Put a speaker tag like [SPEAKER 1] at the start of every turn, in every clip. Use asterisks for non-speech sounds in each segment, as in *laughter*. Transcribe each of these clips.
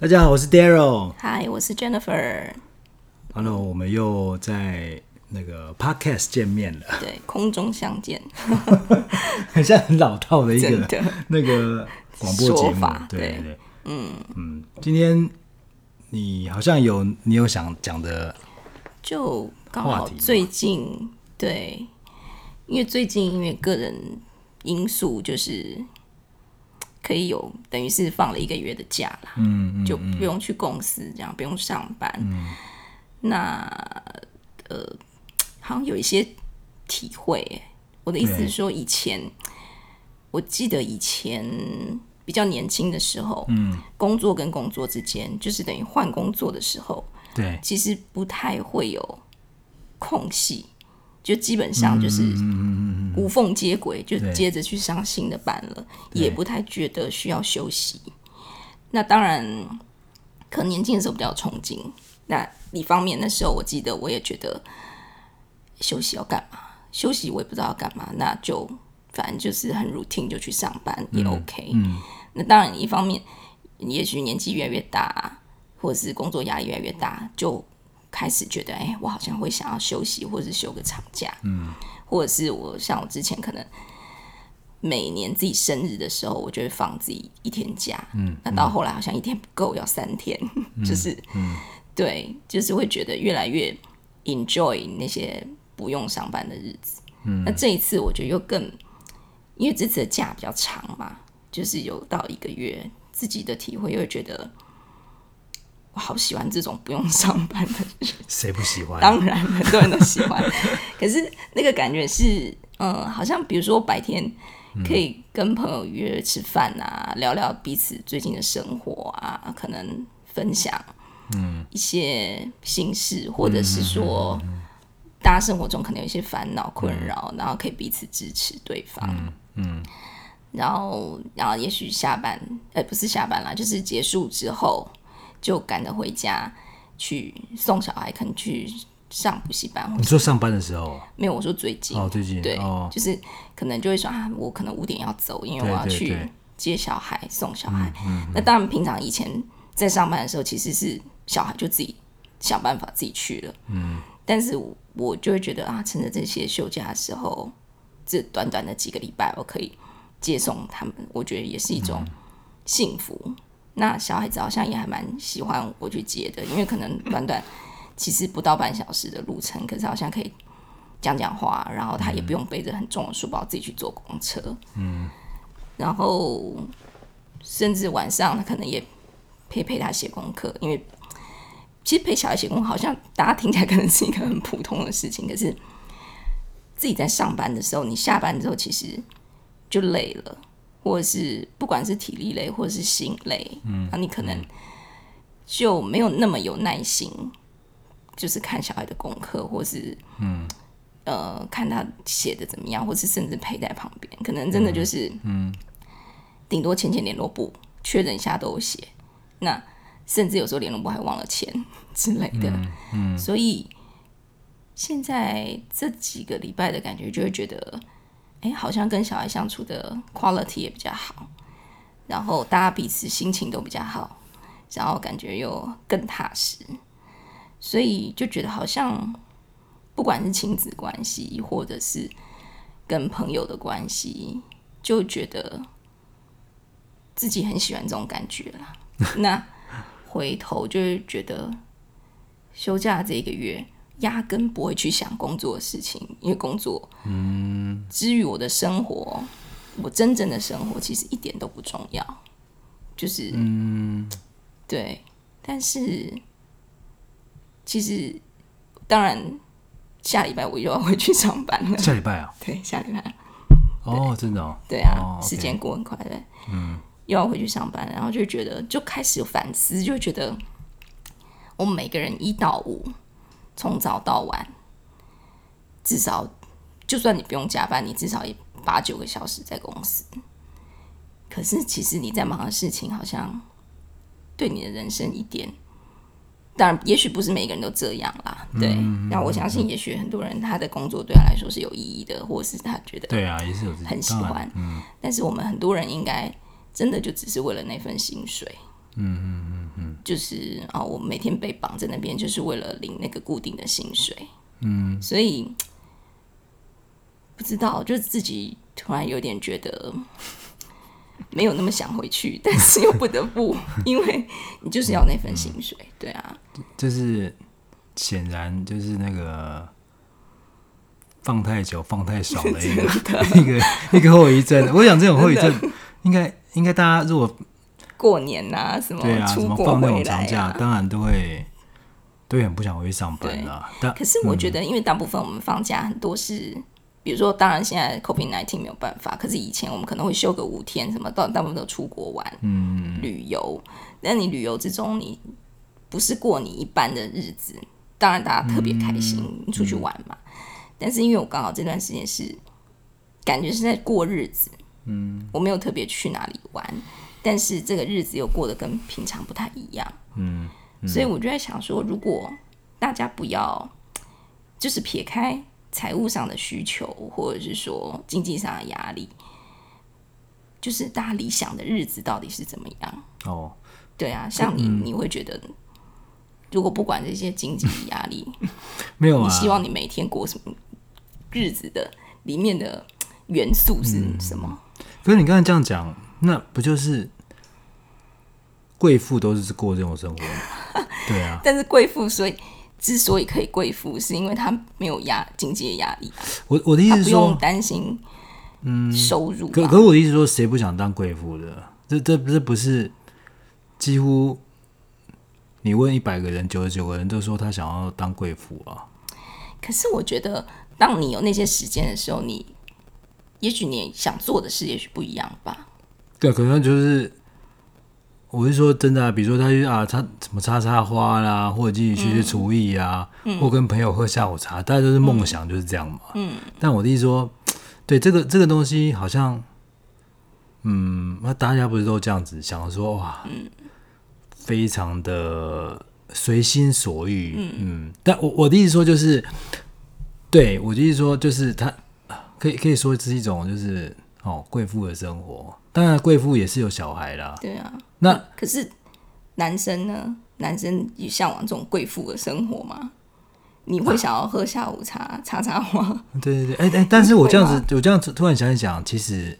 [SPEAKER 1] 大家好，我是 Daryl。
[SPEAKER 2] Hi，我是 Jennifer。
[SPEAKER 1] Hello，我们又在那个 Podcast 见面了。
[SPEAKER 2] 对，空中相见，*laughs*
[SPEAKER 1] 很像很老套的一个
[SPEAKER 2] 的
[SPEAKER 1] 那个广播节目。对对，对，嗯嗯，今天你好像有你有想讲的。
[SPEAKER 2] 就刚好最近对，因为最近因为个人因素，就是可以有等于是放了一个月的假啦，嗯，嗯，嗯，就不用去公司，这样不用上班。嗯、那呃，好像有一些体会。我的意思是说，以前我记得以前比较年轻的时候，嗯，工作跟工作之间，就是等于换工作的时候。对，其实不太会有空隙，就基本上就是无缝接轨，就接着去上新的班了，也不太觉得需要休息。那当然，可能年轻的时候比较憧憬。那一方面，那时候我记得我也觉得休息要干嘛？休息我也不知道要干嘛，那就反正就是很 routine 就去上班也 OK。嗯，那当然，一方面也许年纪越来越大。或者是工作压力越来越大，就开始觉得，哎、欸，我好像会想要休息，或者是休个长假，嗯，或者是我像我之前可能每年自己生日的时候，我就会放自己一天假，嗯，那到后来好像一天不够，要三天，嗯、*laughs* 就是，嗯，对，就是会觉得越来越 enjoy 那些不用上班的日子，嗯，那这一次我觉得又更，因为这次的假比较长嘛，就是有到一个月，自己的体会又会觉得。我好喜欢这种不用上班的人，
[SPEAKER 1] 谁不喜欢？
[SPEAKER 2] 当然很多人都喜欢。*laughs* 可是那个感觉是，嗯，好像比如说白天可以跟朋友约吃饭啊，聊聊彼此最近的生活啊，可能分享嗯一些心事，或者是说大家生活中可能有一些烦恼困扰，然后可以彼此支持对方，嗯，然后然后也许下班，哎，不是下班啦，就是结束之后。就赶着回家去送小孩，可能去上补习班。
[SPEAKER 1] 你说上班的时候？
[SPEAKER 2] 没有，我说最近。
[SPEAKER 1] 哦，最近。
[SPEAKER 2] 对，
[SPEAKER 1] 哦、
[SPEAKER 2] 就是可能就会说啊，我可能五点要走，因为我要去接小孩、送小孩。嗯嗯、那当然，平常以前在上班的时候，其实是小孩就自己想办法自己去了。嗯。但是我就会觉得啊，趁着这些休假的时候，这短短的几个礼拜，我可以接送他们，我觉得也是一种幸福。嗯那小孩子好像也还蛮喜欢我去接的，因为可能短短其实不到半小时的路程，可是好像可以讲讲话，然后他也不用背着很重的书包自己去坐公车，嗯，然后甚至晚上他可能也陪陪他写功课，因为其实陪小孩写功课好像大家 *laughs* 听起来可能是一个很普通的事情，可是自己在上班的时候，你下班之后其实就累了。或者是不管是体力累，或者是心累，嗯，那你可能就没有那么有耐心，就是看小孩的功课，或是嗯呃看他写的怎么样，或是甚至陪在旁边，可能真的就是嗯，顶多签签联络簿，确认一下都有写，那甚至有时候联络簿还忘了签 *laughs* 之类的，嗯，嗯，所以现在这几个礼拜的感觉，就会觉得。哎，好像跟小孩相处的 quality 也比较好，然后大家彼此心情都比较好，然后感觉又更踏实，所以就觉得好像不管是亲子关系，或者是跟朋友的关系，就觉得自己很喜欢这种感觉啦。*laughs* 那回头就会觉得休假这一个月。压根不会去想工作的事情，因为工作，嗯，至于我的生活，我真正的生活其实一点都不重要，就是，嗯，对。但是，其实，当然，下礼拜我又要回去上班了。
[SPEAKER 1] 下礼拜啊？*laughs*
[SPEAKER 2] 对，下礼拜。
[SPEAKER 1] 哦，真的哦。
[SPEAKER 2] 对啊，哦 okay，时间过很快的。嗯，又要回去上班，然后就觉得，就开始反思，就觉得，我们每个人一到五。从早到晚，至少就算你不用加班，你至少也八九个小时在公司。可是其实你在忙的事情，好像对你的人生一点当然，也许不是每个人都这样啦。对，那、嗯、我相信，也许很多人他的工作对他来说是有意义的，或者是他觉得
[SPEAKER 1] 对啊，也是有
[SPEAKER 2] 很喜欢。嗯，但是我们很多人应该真的就只是为了那份薪水。嗯嗯嗯嗯，就是啊、哦，我每天被绑在那边，就是为了领那个固定的薪水。嗯，所以不知道，就自己突然有点觉得。没有那么想回去，*laughs* 但是又不得不，*laughs* 因为你就是要那份薪水，嗯、对啊。
[SPEAKER 1] 就是显然就是那个放太久、放太少的一个 *laughs* 一个一个后遗症。我想这种后遗症应该应该大家如果
[SPEAKER 2] 过年呐、啊、什么
[SPEAKER 1] 对啊，
[SPEAKER 2] 什么
[SPEAKER 1] 放那种长假，当然都会都会很不想回去上班啦。但
[SPEAKER 2] 可是我觉得，因为大部分我们放假很多是。比如说，当然现在 COVID-19 没有办法，可是以前我们可能会休个五天，什么到大部分都出国玩，嗯，旅游。那你旅游之中，你不是过你一般的日子，当然大家特别开心，嗯、出去玩嘛。嗯、但是因为我刚好这段时间是感觉是在过日子，嗯，我没有特别去哪里玩，但是这个日子又过得跟平常不太一样，嗯，嗯，所以我就在想说，如果大家不要就是撇开。财务上的需求，或者是说经济上的压力，就是大家理想的日子到底是怎么样？哦，对啊，像你，嗯、你会觉得，如果不管这些经济压力，*laughs*
[SPEAKER 1] 没有啊，
[SPEAKER 2] 你希望你每天过什么日子的里面的元素是什么？
[SPEAKER 1] 嗯、可是你刚才这样讲，那不就是贵妇都是过这种生活吗？*laughs* 对啊，
[SPEAKER 2] 但是贵妇所以。之所以可以贵妇，是因为她没有压经济的压力。
[SPEAKER 1] 我我的意思是说，
[SPEAKER 2] 不用担心嗯收入。
[SPEAKER 1] 可可我的意思说，谁不想当贵妇的？这这这不是几乎你问一百个人，九十九个人都说他想要当贵妇啊。
[SPEAKER 2] 可是我觉得，当你有那些时间的时候，你也许你想做的事也许不一样吧。
[SPEAKER 1] 对，可能就是。我是说真的啊，比如说他去啊他什么插插花啦，或者自己学学厨艺啊，或跟朋友喝下午茶，大家都是梦想就是这样嘛。嗯，但我的意思说，对这个这个东西好像，嗯，那大家不是都这样子想说哇，嗯、非常的随心所欲。嗯，嗯，但我我的意思说就是，对我的意思说就是他可以可以说是一种就是哦贵妇的生活。当然，贵妇也是有小孩啦。
[SPEAKER 2] 对啊，
[SPEAKER 1] 那
[SPEAKER 2] 可是男生呢？男生也向往这种贵妇的生活吗？你会想要喝下午茶、*laughs* 插插花？*laughs*
[SPEAKER 1] 对对对，哎哎，但是我这样子，我这样子突然想一想，其实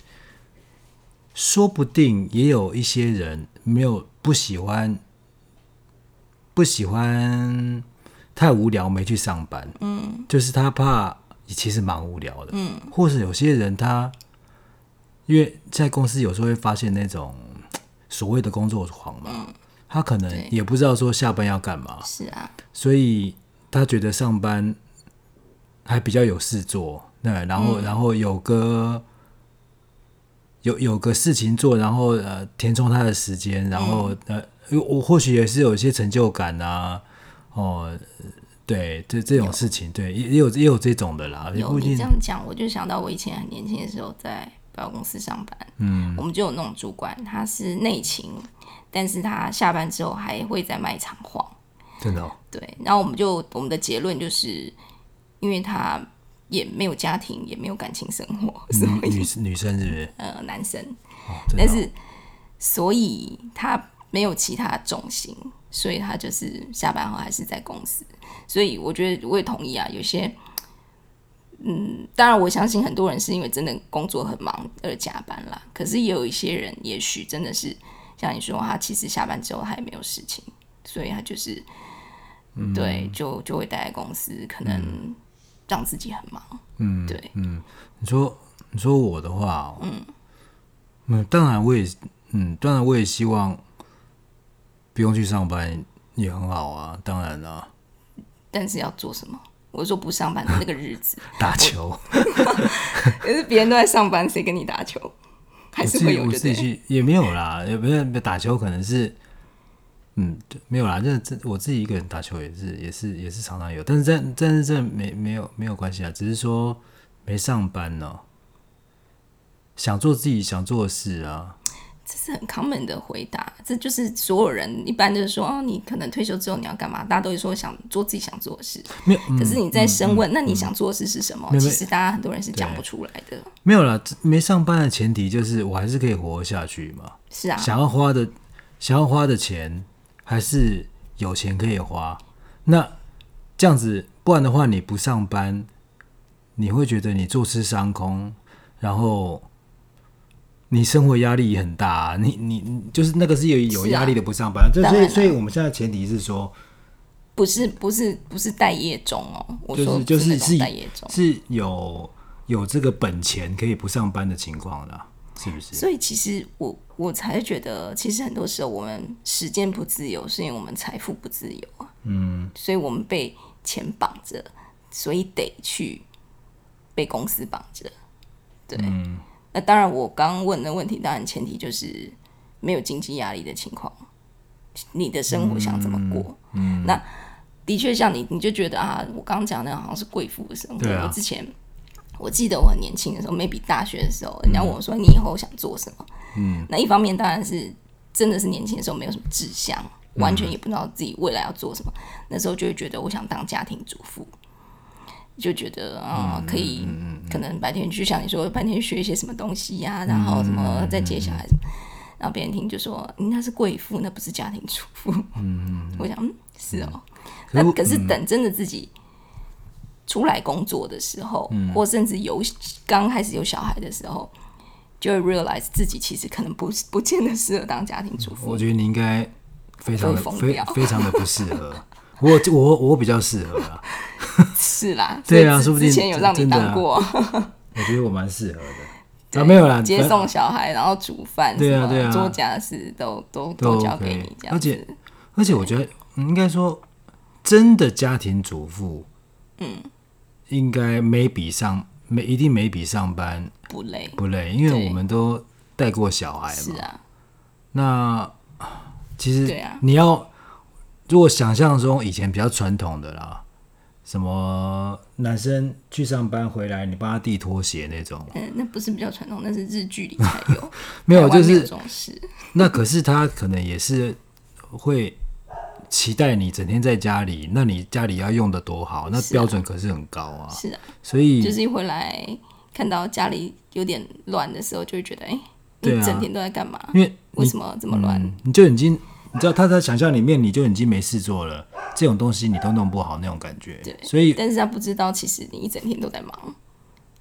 [SPEAKER 1] 说不定也有一些人没有不喜欢，不喜欢太无聊没去上班。嗯，就是他怕其实蛮无聊的。嗯，或是有些人他。因为在公司有时候会发现那种 *tsk* 所谓的工作狂嘛，嗯、他可能也不知道说下班要干嘛，
[SPEAKER 2] 是啊，
[SPEAKER 1] 所以他觉得上班还比较有事做，对，然后、嗯、然后有个有有个事情做，然后呃填充他的时间，然后、嗯、呃我或许也是有一些成就感啊，哦，对，这这种事情，对，也也有也有这种的啦。
[SPEAKER 2] 有你这样讲，我就想到我以前很年轻的时候在。到公司上班，嗯，我们就有那种主管，他是内勤，但是他下班之后还会在卖场晃，
[SPEAKER 1] 真的、哦，
[SPEAKER 2] 对。然后我们就我们的结论就是，因为他也没有家庭，也没有感情生活，所以
[SPEAKER 1] 女女生是不是？
[SPEAKER 2] 呃，男生，
[SPEAKER 1] 哦、
[SPEAKER 2] 但是所以他没有其他重心，所以他就是下班后还是在公司。所以我觉得我也同意啊，有些。嗯，当然，我相信很多人是因为真的工作很忙而加班啦。可是也有一些人，也许真的是像你说，他其实下班之后他也没有事情，所以他就是，嗯、对，就就会待在公司，可能让自己很忙。嗯，对，
[SPEAKER 1] 嗯，你说你说我的话，嗯嗯，当然我也，嗯，当然我也希望不用去上班也很好啊，当然啦。
[SPEAKER 2] 但是要做什么？我说不上班的那个日子，*laughs*
[SPEAKER 1] 打球。*laughs*
[SPEAKER 2] 也是别人都在上班，谁跟你打球？*laughs* 还是会有
[SPEAKER 1] 我自己去也没有啦，也没有打球，可能是嗯，没有啦。这这我自己一个人打球也是也是也是常常有，但是这但是这没没有没有关系啊，只是说没上班呢，想做自己想做的事啊。
[SPEAKER 2] 这是很 common 的回答，这就是所有人一般就是说，哦，你可能退休之后你要干嘛？大家都会说想做自己想做的事。
[SPEAKER 1] 没有，
[SPEAKER 2] 可是你在深问，那你想做的事是什么？其实大家很多人是讲不出来的。
[SPEAKER 1] 没有啦，没上班的前提就是我还是可以活下去嘛。
[SPEAKER 2] 是啊，
[SPEAKER 1] 想要花的想要花的钱还是有钱可以花。那这样子，不然的话你不上班，你会觉得你坐吃山空，然后。你生活压力也很大，啊，你你就是那个是有有压力的不上班，这、啊、所以所以我们现在前提是说，
[SPEAKER 2] 不是不是不是待业中哦，
[SPEAKER 1] 就是就是是待业中。是有有这个本钱可以不上班的情况的，是不是？
[SPEAKER 2] 所以其实我我才觉得，其实很多时候我们时间不自由，是因为我们财富不自由啊，嗯，所以我们被钱绑着，所以得去被公司绑着，对。嗯那当然，我刚问的问题，当然前提就是没有经济压力的情况，你的生活想怎么过？嗯，嗯那的确像你，你就觉得啊，我刚刚讲的好像是贵妇的生活。啊、我之前我记得我很年轻的时候，maybe 大学的时候，人家问我说你以后想做什么？嗯，那一方面当然是真的是年轻的时候没有什么志向，完全也不知道自己未来要做什么。嗯、那时候就会觉得我想当家庭主妇。就觉得啊、嗯，可以，可能白天就像你说，白天学一些什么东西呀、啊，然后什么再接小孩子，然后别人听就说，那是贵妇，那不是家庭主妇。嗯，*laughs* 我想，嗯，是哦。那可是等真的自己出来工作的时候，嗯、或甚至有刚开始有小孩的时候，就会 realize 自己其实可能不不见得适合当家庭主妇。
[SPEAKER 1] 我觉得你应该非常的非非常的不适合。我我我比较适合啦，*laughs*
[SPEAKER 2] 是啦，*laughs*
[SPEAKER 1] 对啊，说不定
[SPEAKER 2] 之前有让你当过，
[SPEAKER 1] 啊、*laughs* 我觉得我蛮适合的，啊没有啦，
[SPEAKER 2] 接送小孩，然后煮饭，
[SPEAKER 1] 对啊对啊，
[SPEAKER 2] 做家事都都都交给你这样，
[SPEAKER 1] 而且而且我觉得应该说真的家庭主妇，嗯，应该没比上没一定没比上班
[SPEAKER 2] 不累
[SPEAKER 1] 不累，因为我们都带过小孩嘛，是啊，那其实对啊，你要。如果想象中以前比较传统的啦，什么男生去上班回来，你帮他递拖鞋那种，
[SPEAKER 2] 嗯，那不是比较传统，那是日剧里才有，*laughs*
[SPEAKER 1] 没有就是 *laughs* 那可是他可能也是会期待你整天在家里，那你家里要用的多好，那标准可是很高啊，
[SPEAKER 2] 是啊，
[SPEAKER 1] 所以
[SPEAKER 2] 就是一回来看到家里有点乱的时候，就会觉得，哎、欸，你整天都在干嘛？因为为什么这么乱、嗯？
[SPEAKER 1] 你就已经。你知道他在想象里面，你就已经没事做了，这种东西你都弄不好那种感觉。
[SPEAKER 2] 对，
[SPEAKER 1] 所以
[SPEAKER 2] 但是他不知道，其实你一整天都在忙，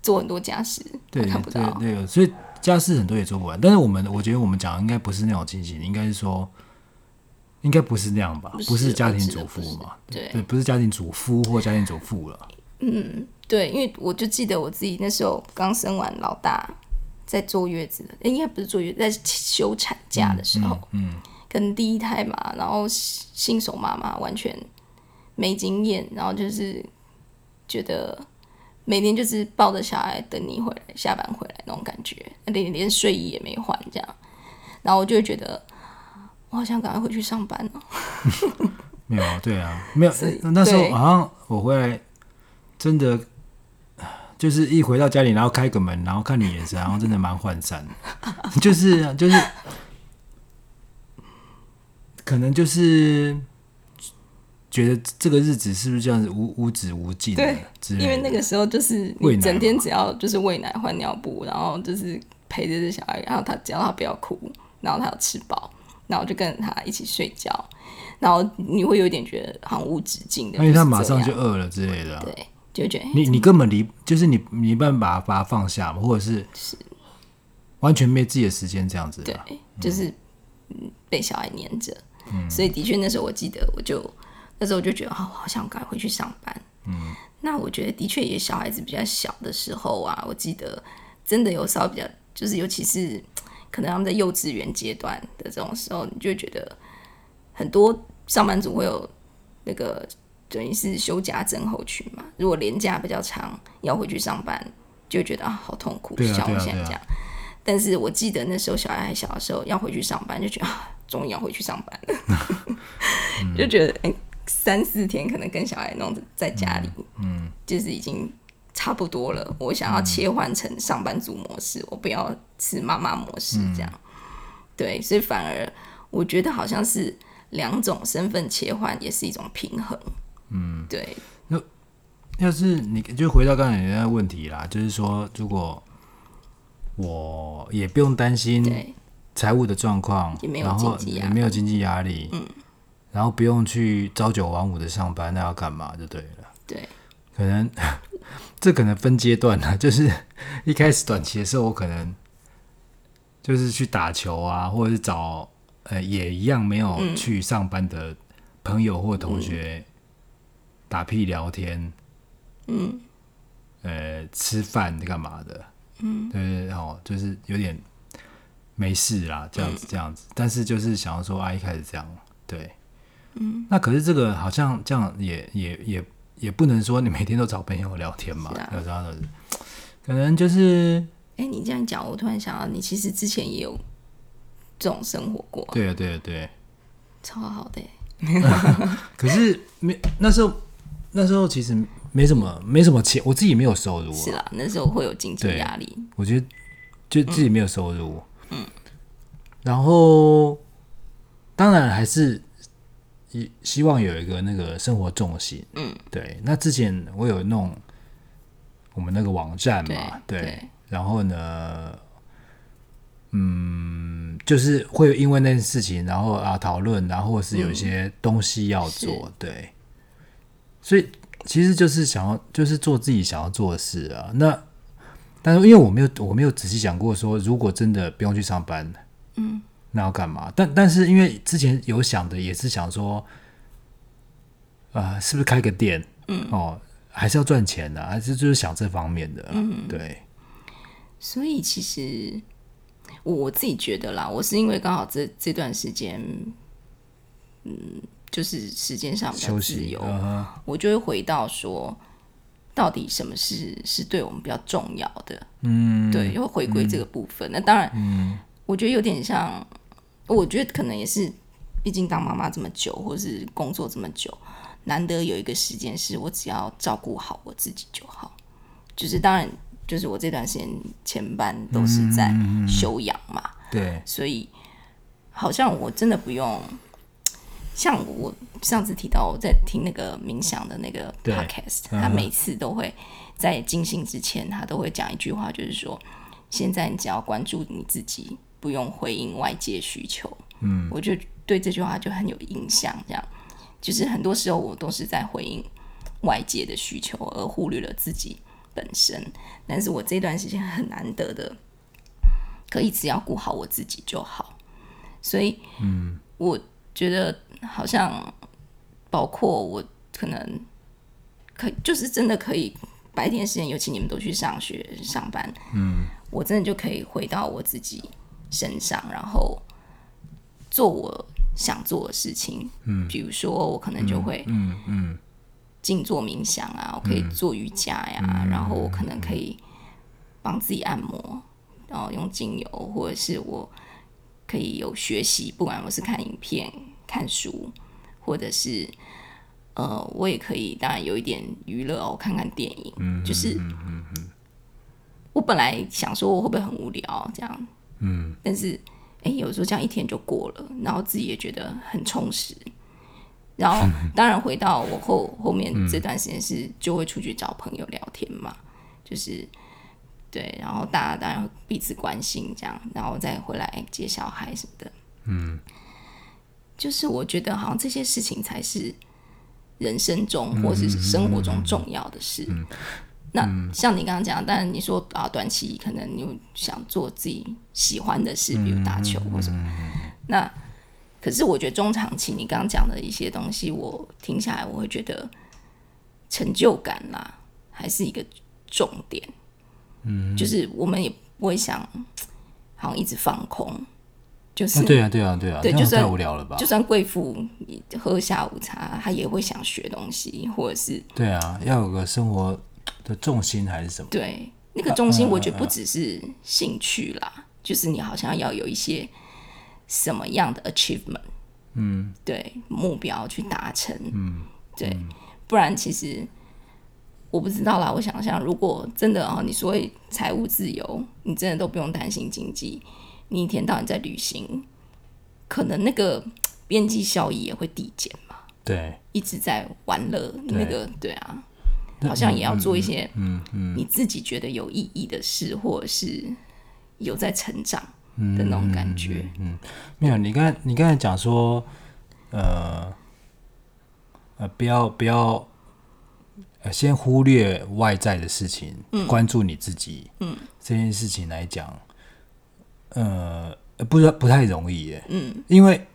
[SPEAKER 2] 做很多家事，
[SPEAKER 1] 对，
[SPEAKER 2] 看不到。
[SPEAKER 1] 对，对，所以家事很多也做不完。但是我们，我觉得我们讲的应该不是那种情形，应该是说，应该不是那样吧？不是，家庭主妇嘛？对，对，不是家庭主夫或家庭主妇了。
[SPEAKER 2] 嗯，对，因为我就记得我自己那时候刚生完老大，在坐月子，应该不是坐月子，在休产假的时候，嗯跟第一胎嘛，然后新手妈妈完全没经验，然后就是觉得每天就是抱着小孩等你回来，下班回来那种感觉，连连睡衣也没换这样，然后我就会觉得我好想赶快回去上班了。*laughs*
[SPEAKER 1] 没有啊，对啊，没有。那时候好像我回来真的就是一回到家里，然后开个门，然后看你眼神，然后真的蛮涣散的，*laughs* 就是就是。可能就是觉得这个日子是不是这样子无无止无尽？对，
[SPEAKER 2] 因为那个时候就是你整天只要就是喂奶换尿布，然后就是陪着这小孩，然后他只要他不要哭，然后他要吃饱，然后就跟着他一起睡觉，然后你会有点觉得好像无止境的，
[SPEAKER 1] 因为他马上就饿了之类的、啊，
[SPEAKER 2] 对，就觉得
[SPEAKER 1] 你你根本离就是你你没办法把它放下嘛，或者是是。完全没自己的时间这样子、啊，
[SPEAKER 2] 对，就是被小孩黏着。所以的确，那时候我记得，我就那时候我就觉得啊，哦，好想赶快回去上班。嗯，那我觉得的确，也小孩子比较小的时候啊，我记得真的有稍微比较，就是尤其是可能他们在幼稚园阶段的这种时候，你就觉得很多上班族会有那个等于是休假症候群嘛。如果连假比较长，要回去上班，就觉得啊，好痛苦，像我现在这样。但是我记得那时候小孩还小的时候，要回去上班，就觉得啊。终于要回去上班了，嗯、*laughs* *laughs* 就觉得哎、欸，三四天可能跟小孩弄在家里，嗯，嗯，就是已经差不多了。我想要切换成上班族模式，嗯、我不要是妈妈模式这样。嗯、对，所以反而我觉得好像是两种身份切换，也是一种平衡。嗯，对。
[SPEAKER 1] 那要是你就回到刚才那个问题啦，就是说，如果我也不用担心财务的状况，然后也没有经济压力，嗯，然后不用去朝九晚五的上班，那要干嘛就对了。
[SPEAKER 2] 对，
[SPEAKER 1] 可能 *laughs* 这可能分阶段呢，*laughs* 就是一开始短期的时候，我可能就是去打球啊，或者是找呃也一样没有去上班的朋友或同学打屁聊天，嗯，呃，吃饭干嘛的。嗯，对对哦，就是有点没事啦，这样子这样子，嗯、但是就是想要说啊，一开始这样，对，嗯，那可是这个好像这样也也也也不能说你每天都找朋友聊天嘛，有时候可能就是，
[SPEAKER 2] 哎、欸，你这样讲，我突然想到，你其实之前也有这种生活过，
[SPEAKER 1] 对啊，对啊，对，
[SPEAKER 2] 超好的，*laughs*
[SPEAKER 1] 可是没那时候那时候其实。没什么，没什么钱，我自己没有收入、啊。
[SPEAKER 2] 是啦，那时候会有经济压力。
[SPEAKER 1] 我觉得就自己没有收入。嗯。然后，当然还是希望有一个那个生活重心。嗯。对，那之前我有弄我们那个网站嘛，对。对然后呢，嗯，就是会因为那件事情，然后啊讨论，然后是有一些东西要做，嗯、对。所以。其实就是想要，就是做自己想要做的事啊。那，但是因为我没有，我没有仔细想过说，如果真的不用去上班，嗯，那要干嘛？但但是因为之前有想的，也是想说，啊、呃，是不是开个店？嗯，哦，还是要赚钱的、啊，还是就是想这方面的。嗯，对。
[SPEAKER 2] 所以其实我自己觉得啦，我是因为刚好这这段时间，嗯。就是时间上比较自由，uh huh. 我就会回到说，到底什么事是对我们比较重要的？嗯，对，又回归这个部分。嗯、那当然，嗯、我觉得有点像，我觉得可能也是，毕竟当妈妈这么久，或是工作这么久，难得有一个时间是我只要照顾好我自己就好。就是当然，就是我这段时间前半都是在休养嘛，
[SPEAKER 1] 对、嗯，
[SPEAKER 2] 所以好像我真的不用。像我上次提到我在听那个冥想的那个 podcast，他每次都会在进行之前，他都会讲一句话，就是说：现在你只要关注你自己，不用回应外界需求。嗯，我就对这句话就很有印象。这样，就是很多时候我都是在回应外界的需求，而忽略了自己本身。但是我这段时间很难得的，可以只要顾好我自己就好。所以，嗯，我觉得。好像包括我可能可就是真的可以白天时间，尤其你们都去上学上班，嗯，我真的就可以回到我自己身上，然后做我想做的事情，嗯，比如说我可能就会，嗯嗯，静坐冥想啊，我可以做瑜伽呀，然后我可能可以帮自己按摩，然后用精油，或者是我可以有学习，不管我是看影片。看书，或者是呃，我也可以，当然有一点娱乐哦，看看电影。嗯，就是我本来想说我会不会很无聊这样，嗯，但是哎，有时候这样一天就过了，然后自己也觉得很充实。然后 *laughs* 当然回到我后后面这段时间是就会出去找朋友聊天嘛，就是对，然后大家当然彼此关心这样，然后再回来接小孩什么的，嗯。就是我觉得好像这些事情才是人生中或是生活中重要的事。嗯嗯嗯、那像你刚刚讲，但你说啊，短期可能你想做自己喜欢的事，比如打球或什么。嗯、那可是我觉得中长期，你刚刚讲的一些东西，我听下来我会觉得成就感啦，还是一个重点。嗯，就是我们也不会想好像一直放空。就是
[SPEAKER 1] 对啊，对啊，对啊，
[SPEAKER 2] 对，就算
[SPEAKER 1] 太无聊了吧？
[SPEAKER 2] 就算贵妇你喝下午茶，他也会想学东西，或者是
[SPEAKER 1] 对啊，要有个生活的重心还是什么？
[SPEAKER 2] 对，那个重心我觉得不只是兴趣啦，啊啊啊啊就是你好像要有一些什么样的 achievement，嗯，对，目标去达成，嗯，对，不然其实我不知道啦。我想想，如果真的哦，你所谓财务自由，你真的都不用担心经济。你一天到晚在旅行，可能那个边际效益也会递减嘛。
[SPEAKER 1] 对，
[SPEAKER 2] 一直在玩乐，那个对啊，好像也要做一些嗯嗯你自己觉得有意义的事，或者是有在成长的那种感觉。
[SPEAKER 1] 嗯，没有，你刚才你刚才讲说，呃呃，不要不要，呃，先忽略外在的事情，嗯，关注你自己，嗯，这件事情来讲，呃，不不太容易耶，嗯，因为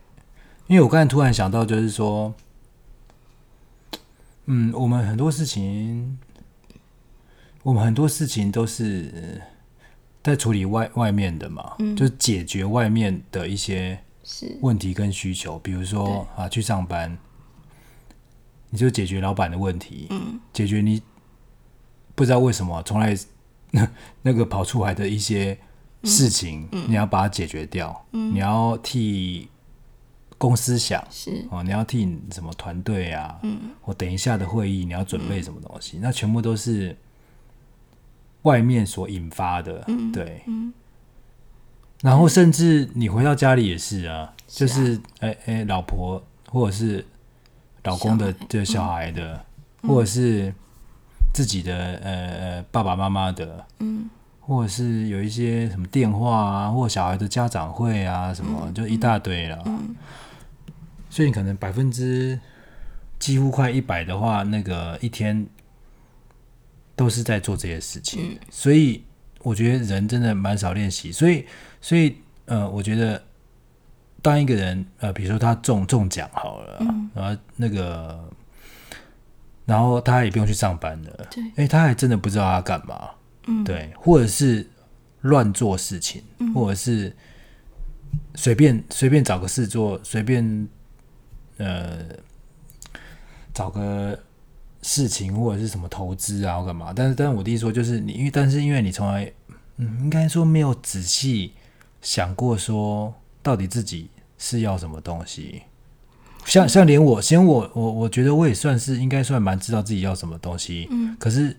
[SPEAKER 1] 因为我刚才突然想到，就是说。嗯，我们很多事情，我们很多事情都是在处理外外面的嘛，嗯，就解决外面的一些问题跟需求，比如说啊，去上班，你就解决老板的问题，嗯，解决你不知道为什么从来那 *laughs* 那个跑出来的一些事情，嗯，你要把它解决掉，嗯，你要替。公司想是。哦，你要替你什么团队啊？嗯，我等一下的会议你要准备什么东西？嗯、那全部都是外面所引发的，嗯、对。嗯、然后甚至你回到家里也是啊，是啊。就是哎哎、欸欸，老婆或者是老公的这小孩的，嗯、或者是自己的呃呃爸爸妈妈的，嗯，或者是有一些什么电话啊，或者小孩的家长会啊，什么、嗯、就一大堆了。嗯所以你可能百分之几乎快一百的话，那个一天都是在做这些事情。嗯、所以我觉得人真的蛮少练习。所以，所以呃，我觉得当一个人呃，比如说他中中奖好了，嗯、然后那个，然后他也不用去上班了，对，哎，他还真的不知道他干嘛，嗯，对，或者是乱做事情，嗯、或者是随便随便找个事做，随便。呃，找个事情或者是什么投资啊，或干嘛？但是，但是我弟说，就是你，因为但是因为你从来，嗯，应该说没有仔细想过，说到底自己是要什么东西。像像连我，先我我我觉得我也算是应该算蛮知道自己要什么东西，嗯，可是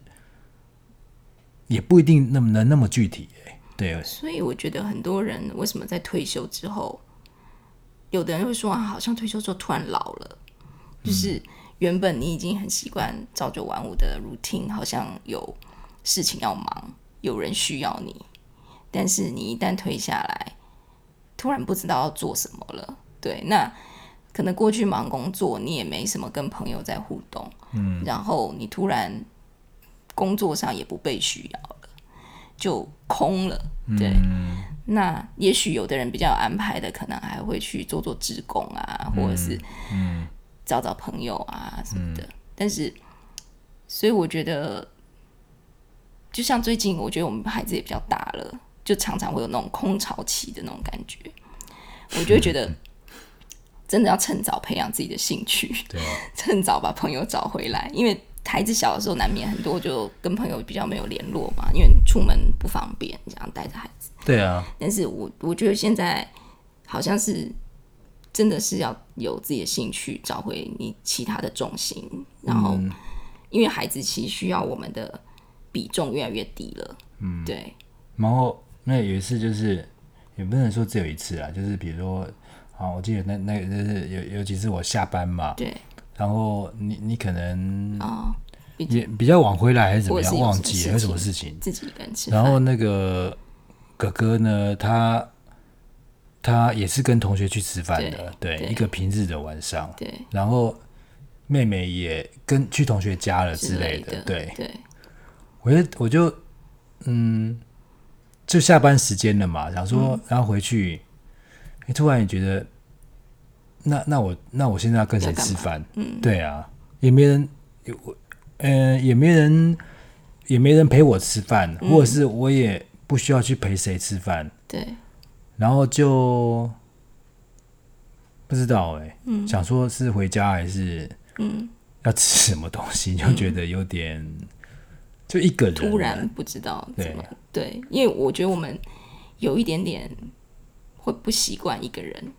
[SPEAKER 1] 也不一定那么能那么具体，欸，对。
[SPEAKER 2] 所以我觉得很多人为什么在退休之后。有的人会说啊，好像退休之后突然老了，就是原本你已经很习惯朝九晚五的 routine，好像有事情要忙，有人需要你，但是你一旦退下来，突然不知道要做什么了。对，那可能过去忙工作，你也没什么跟朋友在互动，嗯，然后你突然工作上也不被需要了，就空了，对。嗯那也许有的人比较有安排的，可能还会去做做志工啊，或者是嗯找找朋友啊什么的。嗯、但是，所以我觉得，就像最近，我觉得我们孩子也比较大了，就常常会有那种空巢期的那种感觉。我就会觉得，*laughs* 真的要趁早培养自己的兴趣，对，*laughs* 趁早把朋友找回来，因为。孩子小的时候，难免很多就跟朋友比较没有联络嘛，因为出门不方便，这样带着孩子。
[SPEAKER 1] 对啊。
[SPEAKER 2] 但是我我觉得现在好像是真的是要有自己的兴趣，找回你其他的重心。然后，因为孩子其实需要我们的比重越来越低了。嗯，对。
[SPEAKER 1] 然后那有一次就是，也不能说只有一次啊，就是比如说啊，我记得那那就是有尤其是我下班嘛。对。然后你你可能也比较晚回来还是怎么样？忘记了有什么事情？
[SPEAKER 2] 自己一个人吃。
[SPEAKER 1] 然后那个哥哥呢，他他也是跟同学去吃饭的，对，一个平日的晚上。对。然后妹妹也跟去同学家了之类的，对。对。我就我就嗯，就下班时间了嘛，想说然后回去，你突然也觉得。那那我那我现在要跟谁吃饭？嗯，对啊，也没人，我，呃，也没人，也没人陪我吃饭，嗯、或者是我也不需要去陪谁吃饭。对，然后就不知道哎、欸，嗯，想说是回家还是嗯。要吃什么东西，嗯、就觉得有点就一个人
[SPEAKER 2] 突然不知道怎么对，对，因为我觉得我们有一点点会不习惯一个人。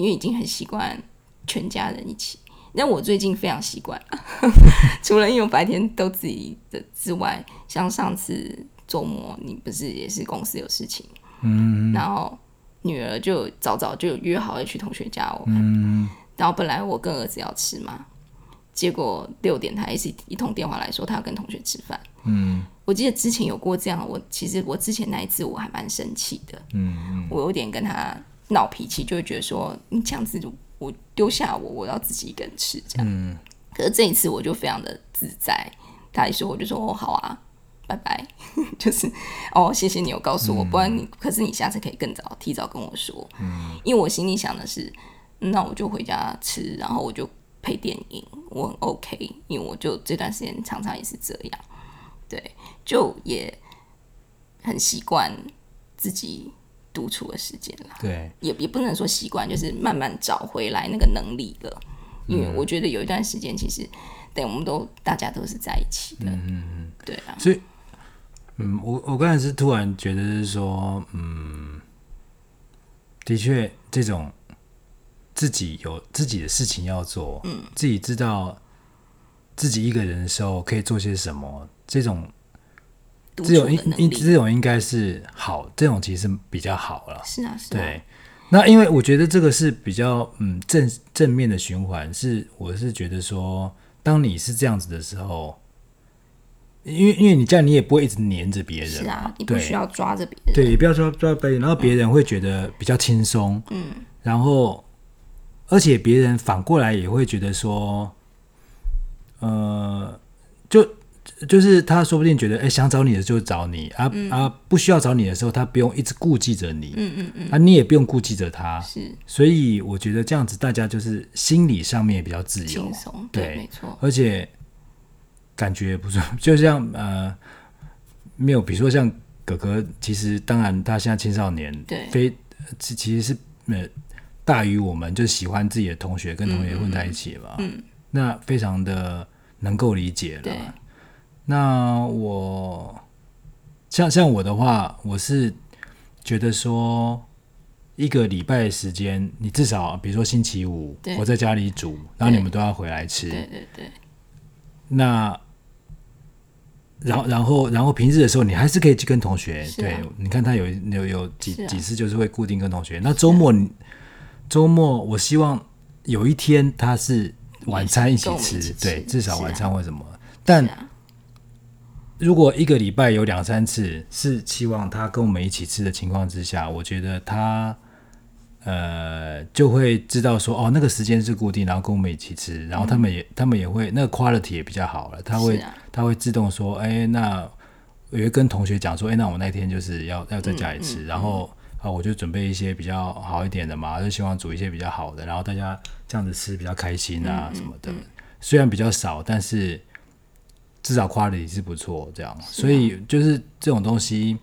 [SPEAKER 2] 因为已经很习惯全家人一起，那我最近非常习惯，*laughs* 除了因为我白天都自己的之外，像上次周末你不是也是公司有事情，嗯，然后女儿就早早就约好要去同学家玩。
[SPEAKER 1] 嗯，
[SPEAKER 2] 然后本来我跟儿子要吃嘛，结果六点他一直一通电话来说他要跟同学吃饭。
[SPEAKER 1] 嗯，
[SPEAKER 2] 我记得之前有过这样，我其实我之前那一次我还蛮生气的。
[SPEAKER 1] 嗯嗯，
[SPEAKER 2] 我有点跟他闹脾气，就会觉得说你这样子我丢下我，我要自己一个人吃这样。
[SPEAKER 1] 嗯，
[SPEAKER 2] 可是这一次我就非常的自在，他一说我就说哦好啊。拜拜，*laughs* 就是哦，谢谢你有告诉我，嗯、不然你可是你下次可以更早提早跟我说，嗯，因为我心里想的是，那我就回家吃，然后我就配电影，我很 OK，因为我就这段时间常常也是这样，对，就也很习惯自己独处的时间了，
[SPEAKER 1] 对，
[SPEAKER 2] 也也不能说习惯，就是慢慢找回来那个能力了，因为我觉得有一段时间其实，对，我们都大家都是在一起的，
[SPEAKER 1] 嗯嗯嗯，
[SPEAKER 2] 对啊，
[SPEAKER 1] 所以。嗯，我我刚才是突然觉得是说，嗯，的确，这种自己有自己的事情要做，嗯，自己知道自己一个人的时候可以做些什么，这种这种应应这种应该是好，这种其实比较好了，
[SPEAKER 2] 是啊，是啊，
[SPEAKER 1] 对。那因为我觉得这个是比较嗯正正面的循环，是我是觉得说，当你是这样子的时候。因为因为你这样，你也不会一直黏着别人，
[SPEAKER 2] 是啊，你不需要抓着别人，
[SPEAKER 1] 对，也不要抓抓别人，然后别人会觉得比较轻松，
[SPEAKER 2] 嗯，
[SPEAKER 1] 然后而且别人反过来也会觉得说，呃，就就是他说不定觉得，哎，想找你的就找你啊、嗯、啊，不需要找你的时候，他不用一直顾忌着你，
[SPEAKER 2] 嗯嗯嗯，
[SPEAKER 1] 啊，你也不用顾忌着他，
[SPEAKER 2] 是，
[SPEAKER 1] 所以我觉得这样子大家就是心理上面也比较自由，
[SPEAKER 2] 轻松，对，对没错，
[SPEAKER 1] 而且。感觉不错，*laughs* 就像呃，没有，比如说像哥哥，其实当然他现在青少年，
[SPEAKER 2] 对，
[SPEAKER 1] 非其其实是呃大于我们，就喜欢自己的同学跟同学混在一起嘛，
[SPEAKER 2] 嗯，
[SPEAKER 1] 那非常的能够理解了。
[SPEAKER 2] 对，
[SPEAKER 1] 那我像像我的话，我是觉得说一个礼拜的时间，你至少比如说星期五我在家里煮，然后你们都要回来吃，
[SPEAKER 2] 对对对，
[SPEAKER 1] 那。然后，然后，然后平日的时候，你还是可以去跟同学。啊、对，你看他有有有几、啊、几次就是会固定跟同学。那周末，周末我希望有一天他是晚餐一起吃，起吃对，至少晚餐或什么。啊、但、啊、如果一个礼拜有两三次是期望他跟我们一起吃的情况之下，我觉得他。呃，就会知道说哦，那个时间是固定，然后跟我们一起吃，然后他们也、嗯、他们也会那个 quality 也比较好了，他会、啊、他会自动说，哎，那我会跟同学讲说，哎，那我那天就是要要在家里吃，嗯嗯、然后啊，我就准备一些比较好一点的嘛，就希望煮一些比较好的，然后大家这样子吃比较开心啊、嗯、什么的，虽然比较少，但是至少 quality 是不错，这样，啊、所以就是这种东西，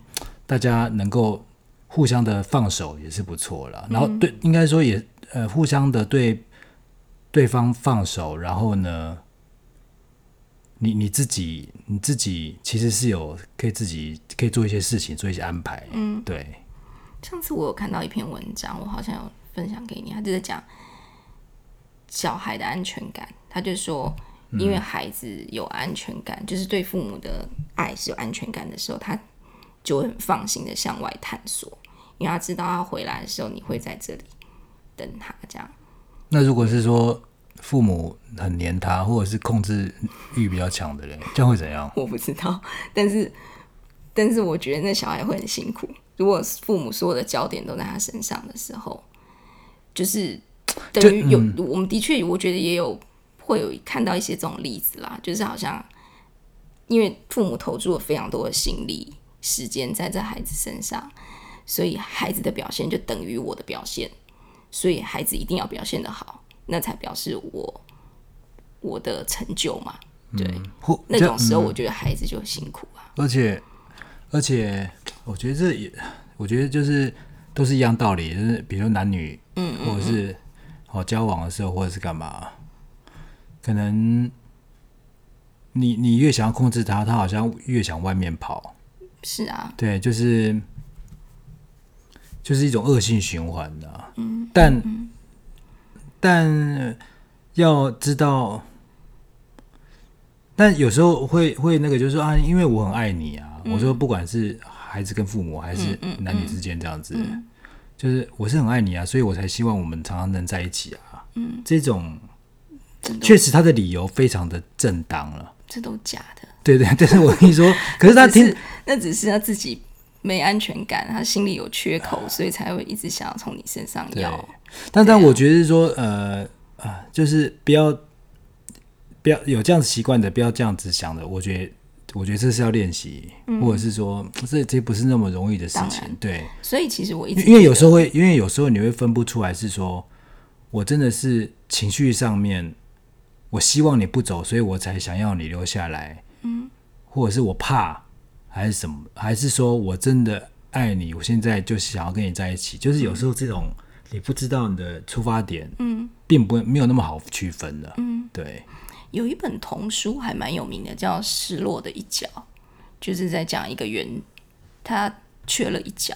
[SPEAKER 1] 大家能够。互相的放手也是不错了，然后对，应该说也呃，互相的对对方放手，然后呢，你你自己你自己其实是有可以自己可以做一些事情，做一些安排。嗯，对。
[SPEAKER 2] 上次我有看到一篇文章，我好像有分享给你，他就在讲小孩的安全感。他就说，因为孩子有安全感，嗯、就是对父母的爱是有安全感的时候，他。就会很放心的向外探索，因为他知道他回来的时候你会在这里等他。这样，
[SPEAKER 1] 那如果是说父母很黏他，或者是控制欲比较强的人，这样会怎样？
[SPEAKER 2] 我不知道，但是但是我觉得那小孩会很辛苦。如果父母所有的焦点都在他身上的时候，就是等于有、嗯、我们的确，我觉得也有会有看到一些这种例子啦，就是好像因为父母投注了非常多的心力。时间在这孩子身上，所以孩子的表现就等于我的表现，所以孩子一定要表现的好，那才表示我我的成就嘛。对，
[SPEAKER 1] 嗯、
[SPEAKER 2] 那种时候我觉得孩子就辛苦啊。
[SPEAKER 1] 而且而且，我觉得这也，我觉得就是都是一样道理，就是比如男女，嗯，或者是好交往的时候，或者是干嘛，可能你你越想要控制他，他好像越想外面跑。
[SPEAKER 2] 是啊，
[SPEAKER 1] 对，就是就是一种恶性循环的，
[SPEAKER 2] 嗯，
[SPEAKER 1] 但
[SPEAKER 2] 嗯
[SPEAKER 1] 但要知道，但有时候会会那个，就是说啊，因为我很爱你啊，嗯、我说不管是孩子跟父母，还是男女之间这样子，就是我是很爱你啊，所以我才希望我们常常能在一起啊。
[SPEAKER 2] 嗯，
[SPEAKER 1] 这种确实他的理由非常的正当了。
[SPEAKER 2] 这都假的。
[SPEAKER 1] 对对，*laughs* 但是我跟你说，*laughs* 可是他听
[SPEAKER 2] 那只是他自己没安全感，他心里有缺口，所以才会一直想要从你身上要。
[SPEAKER 1] 但但我觉得是说，呃呃，就是不要不要有这样子习惯的，不要这样子想的。我觉得。我觉得这是要练习，嗯、或者是说，这这不是那么容易的事情。对，
[SPEAKER 2] 所以其实我一直
[SPEAKER 1] 因为有时候会，因为有时候你会分不出来，是说我真的是情绪上面，我希望你不走，所以我才想要你留下来。嗯，或者是我怕，还是什么，还是说我真的爱你，我现在就想要跟你在一起。就是有时候这种你不知道你的出发点，嗯，并不没有那么好区分的。嗯，对。
[SPEAKER 2] 有一本童书还蛮有名的，叫《失落的一角》，就是在讲一个圆，他缺了一角，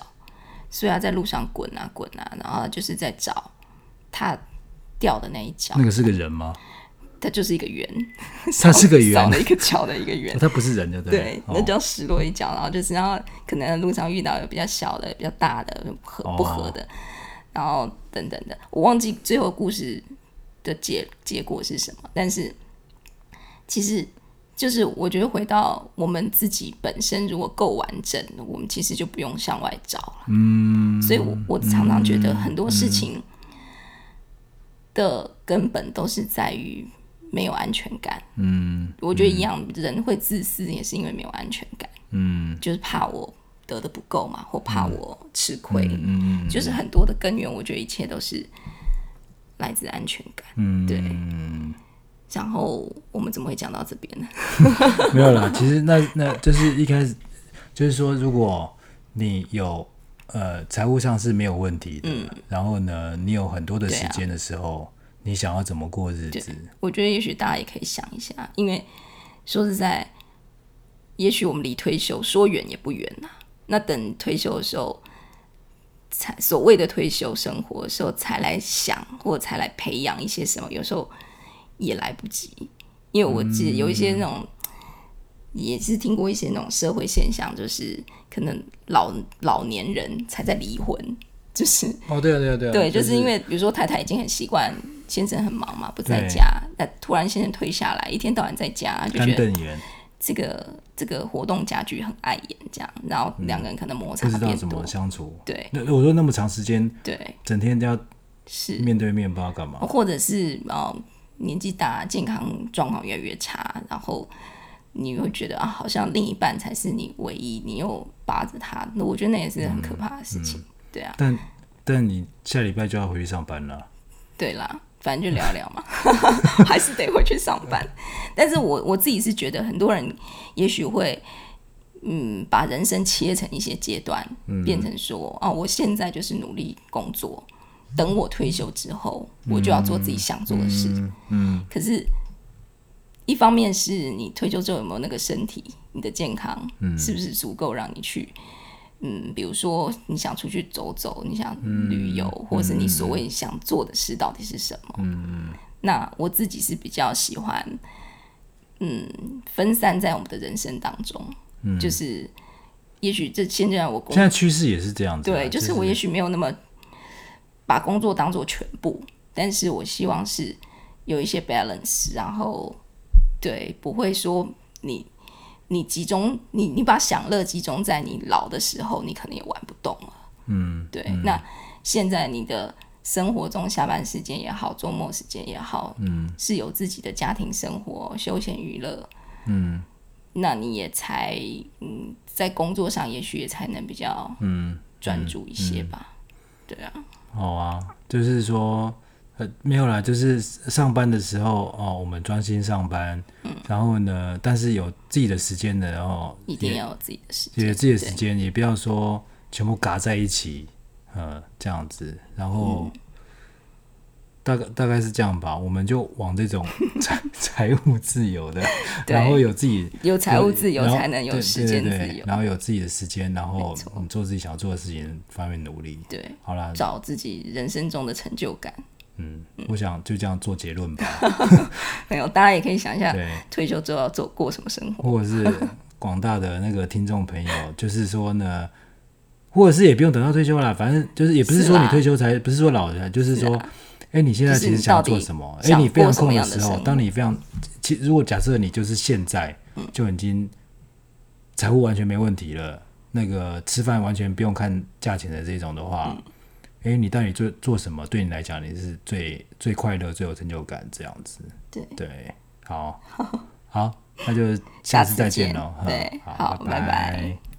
[SPEAKER 2] 所以他在路上滚啊滚啊，然后就是在找他掉的那一角。
[SPEAKER 1] 那个是个人吗？
[SPEAKER 2] 他就是一个圆，*laughs*
[SPEAKER 1] 它是个圆，
[SPEAKER 2] 少了一个角的一个圆。
[SPEAKER 1] 它不是人，的对？
[SPEAKER 2] 对，那叫失落一角。然后就是，然后可能路上遇到有比较小的、比较大的不合不合的，然后等等的，我忘记最后故事的结结果是什么，但是。其实，就是我觉得回到我们自己本身，如果够完整，我们其实就不用向外找了。嗯，所以我我常常觉得很多事情的根本都是在于没有安全感。嗯，我觉得一样，人会自私也是因为没有安全感。嗯，就是怕我得的不够嘛，或怕我吃亏。嗯，就是很多的根源，我觉得一切都是来自安全感。嗯，对。然后我们怎么会讲到这边呢？*laughs*
[SPEAKER 1] 没有啦，其实那那就是一开始就是说，如果你有呃财务上是没有问题的，嗯、然后呢，你有很多的时间的时候，啊、你想要怎么过日子？
[SPEAKER 2] 我觉得也许大家也可以想一下，因为说实在，也许我们离退休说远也不远呐。那等退休的时候，才所谓的退休生活的时候，才来想或才来培养一些什么，有时候。也来不及，因为我记得有一些那种，嗯、也是听过一些那种社会现象，就是可能老老年人才在离婚，就是
[SPEAKER 1] 哦，对啊，对啊，对啊，
[SPEAKER 2] 对，就是因为比如说太太已经很习惯先生很忙嘛，不在家，那突然先生退下来，一天到晚在家，就觉得这个这个活动家具很碍眼，这样，然后两个人可能摩擦
[SPEAKER 1] 不知道怎么相处，
[SPEAKER 2] 对，
[SPEAKER 1] 那我说那么长时间，
[SPEAKER 2] 对，
[SPEAKER 1] 整天都要是。面对面，不知道干嘛，
[SPEAKER 2] 或者是哦。年纪大，健康状况越来越差，然后你会觉得啊，好像另一半才是你唯一，你又扒着他，那我觉得那也是很可怕的事情，嗯嗯、对啊。
[SPEAKER 1] 但但你下礼拜就要回去上班了。对
[SPEAKER 2] 啦，反正就聊聊嘛，*laughs* 还是得回去上班。但是我我自己是觉得，很多人也许会嗯，把人生切成一些阶段，嗯、变成说啊，我现在就是努力工作。等我退休之后，我就要做自己想做的事。嗯，嗯，可是，一方面是你退休之后有没有那个身体，你的健康是不是足够让你去？嗯，比如说你想出去走走，你想旅游，嗯，或是你所谓想做的事到底是什么？嗯，那我自己是比较喜欢，嗯，分散在我们的人生当中。嗯，就是也许这现在我
[SPEAKER 1] 现在趋势也是这样子啊。
[SPEAKER 2] 对，就是我也许没有那么。把工作当做全部，但是我希望是有一些 balance，然后对，不会说你你集中你你把享乐集中在你老的时候，你可能也玩不动了。嗯，对。嗯、那现在你的生活中下班时间也好，周末时间也好，嗯，是有自己的家庭生活、休闲娱乐，嗯，那你也才嗯在工作上也许也才能比较嗯专注一些吧。嗯嗯、对啊。
[SPEAKER 1] 好啊，就是说，呃，没有啦，就是上班的时候哦，我们专心上班，嗯，然后呢，但是有自己的时间的，然后
[SPEAKER 2] 一定要有自己的时间，
[SPEAKER 1] 有自己的时间，也不要说全部嘎在一起，呃，这样子，然后。嗯大概大概是这样吧，我们就往这种 *laughs* 财财务自由的，然后有自己
[SPEAKER 2] 有财务自由才能有时间自由，
[SPEAKER 1] 然后有自己的时间，然后你做自己想做的事情方面努力。
[SPEAKER 2] 对，
[SPEAKER 1] 好啦，
[SPEAKER 2] 找自己人生中的成就感。
[SPEAKER 1] 嗯，我想就这样做结论吧。*laughs*
[SPEAKER 2] 没有，大家也可以想一下，对。退休之后要做过什么生活，
[SPEAKER 1] 或者是广大的那个听众朋友，就是说呢，或者是也不用等到退休了，反正就是也不是说你退休才，不是说老人，就是说，哎、啊，你现在其实想做什么？哎，你非常空的时候，当你非常，其如果假设你就是现在就已经财务完全没问题了，那个吃饭完全不用看价钱的这种的话，哎、嗯，你到底做做什么？对你来讲，你是最最快乐、最有成就感这样子？对对，好，*laughs* 好，那就下次再见喽。*laughs*
[SPEAKER 2] 对，好，拜拜。拜拜。